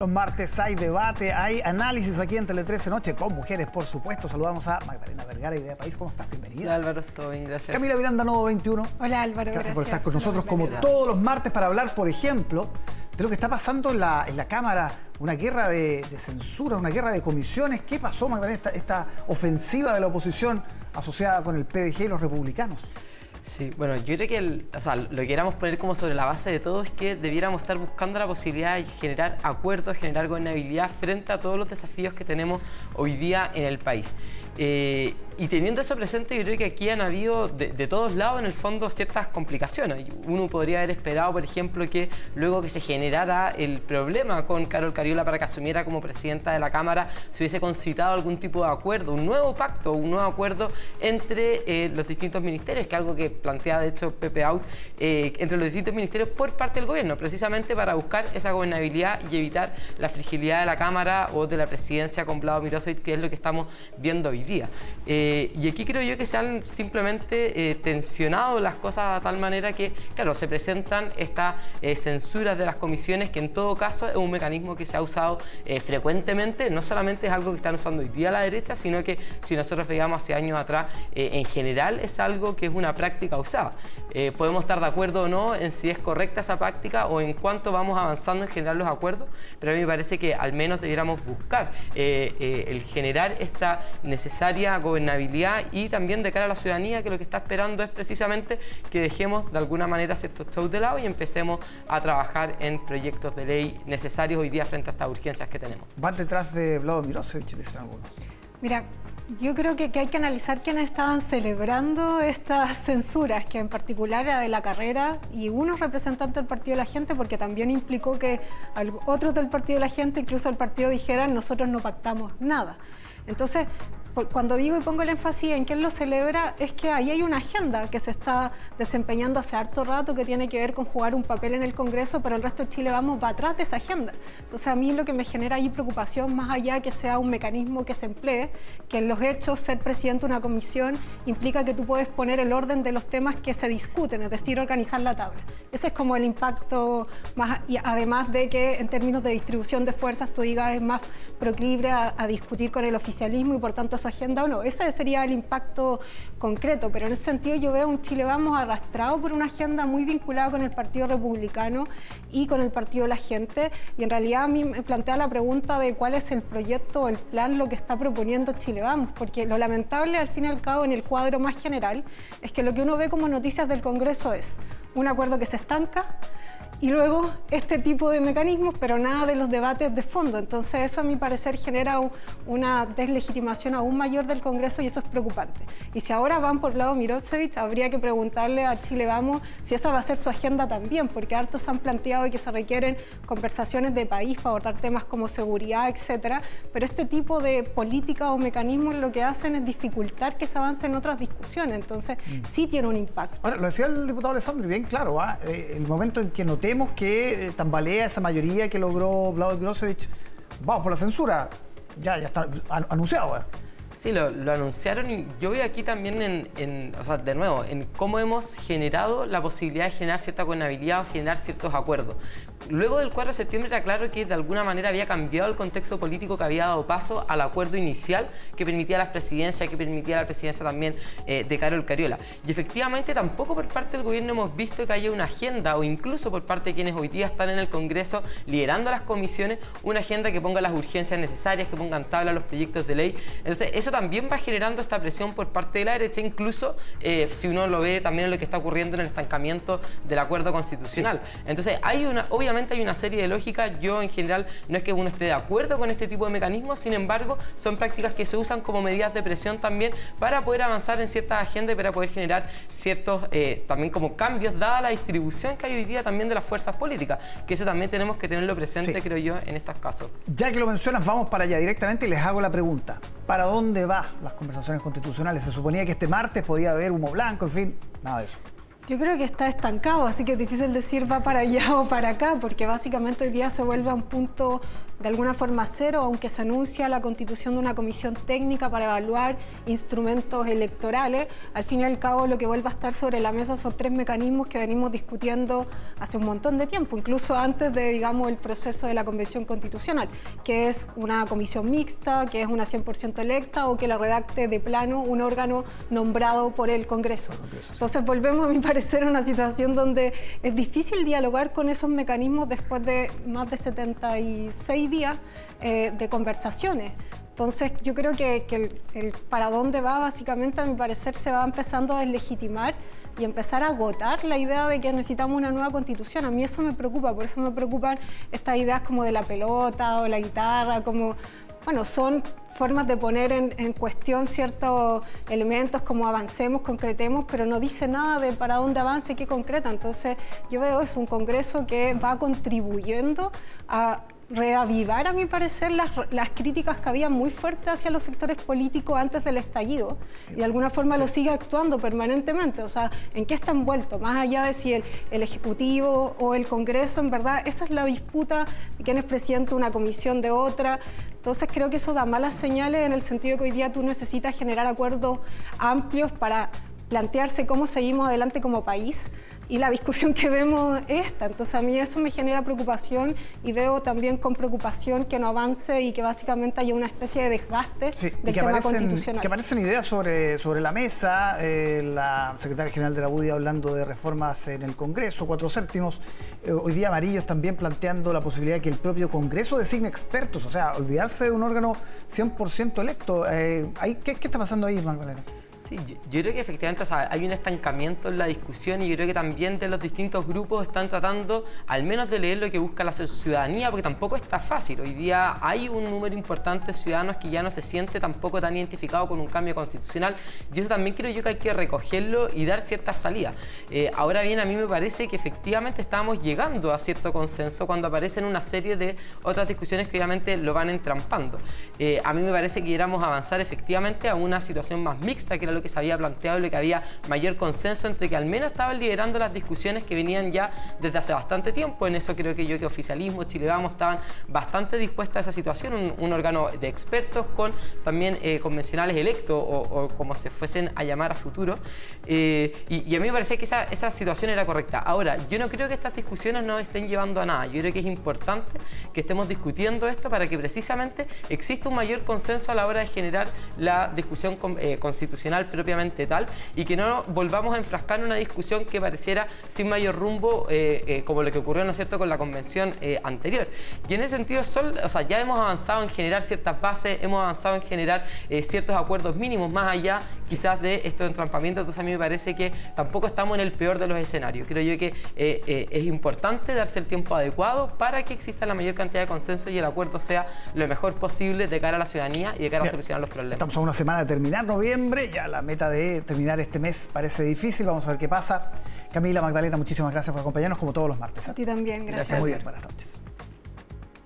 Los martes hay debate, hay análisis aquí en Tele 13 Noche con mujeres, por supuesto. Saludamos a Magdalena Vergara, Idea País. ¿Cómo estás? Bienvenida. Hola Álvaro, todo bien, gracias. Camila Miranda, Novo 21. Hola Álvaro, gracias. gracias por estar con nosotros Hola, como todos los martes para hablar, por ejemplo, de lo que está pasando en la, en la Cámara, una guerra de, de censura, una guerra de comisiones. ¿Qué pasó, Magdalena, esta, esta ofensiva de la oposición asociada con el PDG y los republicanos? Sí, bueno, yo creo que el- o sea, lo que queramos poner como sobre la base de todo es que debiéramos estar buscando la posibilidad de generar acuerdos, generar gobernabilidad frente a todos los desafíos que tenemos hoy día en el país. Eh, y teniendo eso presente, yo creo que aquí han habido de, todos lados, en el fondo, ciertas complicaciones. Uno podría haber esperado, por ejemplo, que luego que se generara el problema con Carol Cariola para que asumiera como presidenta de la Cámara, se hubiese concitado algún tipo de acuerdo, un nuevo pacto, un nuevo acuerdo entre eh, los distintos ministerios, que es algo que plantea, de hecho, Pepe Out, eh, entre los distintos ministerios por parte del gobierno, precisamente para buscar esa gobernabilidad y evitar la fragilidad de la Cámara o de la presidencia con Vlado Mirosevic, que es lo que estamos viendo hoy día. Eh, y aquí creo yo que se han simplemente eh, tensionado las cosas de tal manera que, claro, se presentan estas censuras de las comisiones, que en todo caso es un mecanismo que se ha usado frecuentemente, no solamente es algo que están usando hoy día la derecha, sino que si nosotros veíamos hace años atrás, en general es algo que es una práctica usada. Eh, podemos estar de acuerdo o no en si es correcta esa práctica o en cuánto vamos avanzando en generar los acuerdos, pero a mí me parece que al menos debiéramos buscar eh, eh, el generar esta necesaria gobernabilidad y también de cara a la ciudadanía que lo que está esperando es precisamente que dejemos de alguna manera ciertos shows de lado y empecemos a trabajar en proyectos de ley necesarios hoy día frente a estas urgencias que tenemos. Van detrás de Vlado Mirosevic, dicen algunos. Mira, yo creo que, hay que analizar quiénes estaban celebrando estas censuras, que en particular era de la carrera y unos representantes del Partido de la Gente, porque también implicó que otros del Partido de la Gente, incluso el partido, dijeran nosotros no pactamos nada. Entonces, cuando digo y pongo el énfasis en quién lo celebra, es que ahí hay una agenda que se está desempeñando hace harto rato que tiene que ver con jugar un papel en el Congreso, pero el resto de Chile vamos va atrás de esa agenda. Entonces a mí lo que me genera ahí preocupación, más allá que sea un mecanismo que se emplee, que en los hechos ser presidente de una comisión implica que tú puedes poner el orden de los temas que se discuten, es decir, organizar la tabla. Ese es como el impacto más, y además de que en términos de distribución de fuerzas tú digas es más proclive a, a discutir con el oficialismo y por tanto agenda o no. Ese sería el impacto concreto, pero en ese sentido yo veo un Chile Vamos arrastrado por una agenda muy vinculada con el Partido Republicano y con el Partido de la Gente y en realidad a mí me plantea la pregunta de cuál es el proyecto o el plan, lo que está proponiendo Chile Vamos, porque lo lamentable al fin y al cabo en el cuadro más general es que lo que uno ve como noticias del Congreso es un acuerdo que se estanca, y luego este tipo de mecanismos, pero nada de los debates de fondo. Entonces eso a mi parecer genera un- una deslegitimación aún mayor del Congreso y eso es preocupante. Y si ahora van por lado Mirosevic, habría que preguntarle a Chile Vamos si esa va a ser su agenda también, porque hartos han planteado que se requieren conversaciones de país para abordar temas como seguridad, etcétera, pero este tipo de política o mecanismos lo que hacen es dificultar que se avance en otras discusiones. Entonces sí tiene un impacto. Ahora, lo decía el diputado Alessandro, y bien claro, ¿ah? Eh, el momento en que notemos que eh, tambalea esa mayoría que logró Vlado Mirosevic, vamos por la censura, ya, ya está an- anunciado. ¿eh? Sí, lo, anunciaron y yo veo aquí también en, o sea, de nuevo, en cómo hemos generado la posibilidad de generar cierta gobernabilidad o generar ciertos acuerdos. Luego del 4 de septiembre era claro que de alguna manera había cambiado el contexto político que había dado paso al acuerdo inicial que permitía las presidencias, que permitía la presidencia también eh, de Carol Cariola. Y efectivamente tampoco por parte del gobierno hemos visto que haya una agenda o incluso por parte de quienes hoy día están en el Congreso liderando las comisiones, una agenda que ponga las urgencias necesarias, que pongan tabla los proyectos de ley. Entonces eso también va generando esta presión por parte de la derecha, incluso eh, si uno lo ve también en lo que está ocurriendo en el estancamiento del acuerdo constitucional. Entonces hay una, obviamente hay una serie de lógicas, yo en general no es que uno esté de acuerdo con este tipo de mecanismos, sin embargo son prácticas que se usan como medidas de presión también para poder avanzar en ciertas agendas y para poder generar ciertos eh, también como cambios dada la distribución que hay hoy día también de las fuerzas políticas, que eso también tenemos que tenerlo presente Sí. creo yo en estos casos. Ya que lo mencionas, vamos para allá directamente y les hago la pregunta. ¿Para dónde van las conversaciones constitucionales? Se suponía que este martes podía haber humo blanco, en fin, nada de eso. Yo creo que está estancado, así que es difícil decir va para allá o para acá, porque básicamente hoy día se vuelve a un punto de alguna forma cero, aunque se anuncia la constitución de una comisión técnica para evaluar instrumentos electorales, al fin y al cabo lo que vuelve a estar sobre la mesa son tres mecanismos que venimos discutiendo hace un montón de tiempo, incluso antes de, digamos, el proceso de la convención constitucional, que es una comisión mixta, que es una 100% electa o que la redacte de plano un órgano nombrado por el Congreso. Entonces volvemos, a mi parecer, a una situación donde es difícil dialogar con esos mecanismos después de más de 76 días eh, de conversaciones. Entonces yo creo que, el, para dónde va básicamente a mi parecer se va empezando a deslegitimar y empezar a agotar la idea de que necesitamos una nueva constitución. A mí eso me preocupa, por eso me preocupan estas ideas como de la pelota o la guitarra, como, bueno, son formas de poner en, en, cuestión ciertos elementos como avancemos, concretemos, pero no dice nada de para dónde avance y qué concreta. Entonces yo veo es un Congreso que va contribuyendo a reavivar, a mi parecer, las, las, críticas que había muy fuertes hacia los sectores políticos antes del estallido y de alguna forma lo sigue actuando permanentemente. O sea, ¿en qué está envuelto? Más allá de si el, el, Ejecutivo o el Congreso, en verdad, esa es la disputa de quién es presidente de una comisión de otra. Entonces creo que eso da malas señales en el sentido de que hoy día tú necesitas generar acuerdos amplios para plantearse cómo seguimos adelante como país y la discusión que vemos es esta. Entonces a mí eso me genera preocupación y veo también con preocupación que no avance y que básicamente haya una especie de desgaste del que tema aparecen, constitucional. Que aparecen ideas sobre, sobre la mesa, eh, la secretaria general de la UDI hablando de reformas en el Congreso, cuatro séptimos, eh, hoy día Amarillos también planteando la posibilidad de que el propio Congreso designe expertos, o sea, olvidarse de un órgano 100% electo. Eh, ¿qué, ¿Qué está pasando ahí, Magdalena? Sí, yo, creo que efectivamente hay un estancamiento en la discusión y yo creo que también de los distintos grupos están tratando al menos de leer lo que busca la ciudadanía, porque tampoco está fácil. Hoy día hay un número importante de ciudadanos que ya no se siente tampoco tan identificado con un cambio constitucional y eso también creo yo que hay que recogerlo y dar ciertas salidas. Eh, ahora bien, a mí me parece que efectivamente estamos llegando a cierto consenso cuando aparecen una serie de otras discusiones que obviamente lo van entrampando. Eh, a mí me parece que queramos avanzar efectivamente a una situación más mixta que era que se había planteado que había mayor consenso entre que al menos estaban liderando las discusiones que venían ya desde hace bastante tiempo. En eso creo que yo que oficialismo, Chile Vamos estaban bastante dispuestas a esa situación, un, órgano de expertos con también eh, convencionales electos o, como se fuesen a llamar a futuro. Eh, y, a mí me parecía que esa, esa situación era correcta. Ahora, yo no creo que estas discusiones no estén llevando a nada. Yo creo que es importante que estemos discutiendo esto para que precisamente exista un mayor consenso a la hora de generar la discusión eh, constitucional propiamente tal y que no volvamos a enfrascar en una discusión que pareciera sin mayor rumbo eh, eh, como lo que ocurrió, ¿no es cierto?, con la convención eh, anterior. Y en ese sentido, o sea, ya hemos avanzado en generar ciertas bases, hemos avanzado en generar ciertos acuerdos mínimos, más allá quizás de estos entrampamientos, entonces a mí me parece que tampoco estamos en el peor de los escenarios. Creo yo que es importante darse el tiempo adecuado para que exista la mayor cantidad de consenso y el acuerdo sea lo mejor posible de cara a la ciudadanía y de cara a solucionar los problemas. Estamos a una semana de terminar noviembre, ya la meta de terminar este mes parece difícil, vamos a ver qué pasa. Camila, Magdalena, muchísimas gracias por acompañarnos como todos los martes. ¿eh? A ti también, gracias. Gracias, muy bien, buenas noches.